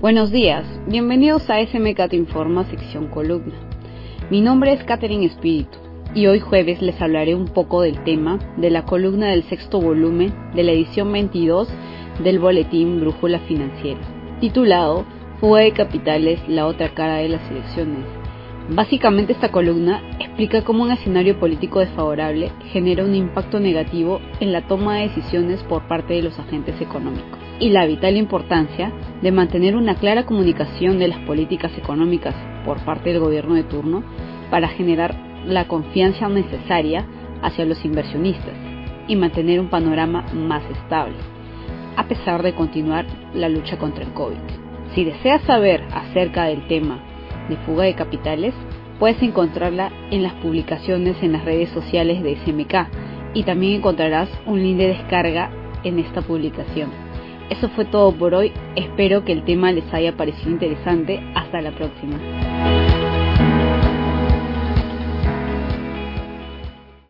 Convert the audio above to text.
Buenos días, bienvenidos a SMK Te Informa, sección columna. Mi nombre es Catherine Espíritu y hoy jueves les hablaré un poco del tema de la columna del sexto volumen de la edición 22 del boletín Brújula Financiera, titulado Fuga de Capitales, la otra cara de las elecciones. Básicamente esta columna explica cómo un escenario político desfavorable genera un impacto negativo en la toma de decisiones por parte de los agentes económicos y la vital importancia de mantener una clara comunicación de las políticas económicas por parte del gobierno de turno para generar la confianza necesaria hacia los inversionistas y mantener un panorama más estable, a pesar de continuar la lucha contra el COVID. Si deseas saber acerca del tema de fuga de capitales, puedes encontrarla en las publicaciones en las redes sociales de SMK y también encontrarás un link de descarga en esta publicación. Eso fue todo por hoy, espero que el tema les haya parecido interesante, hasta la próxima.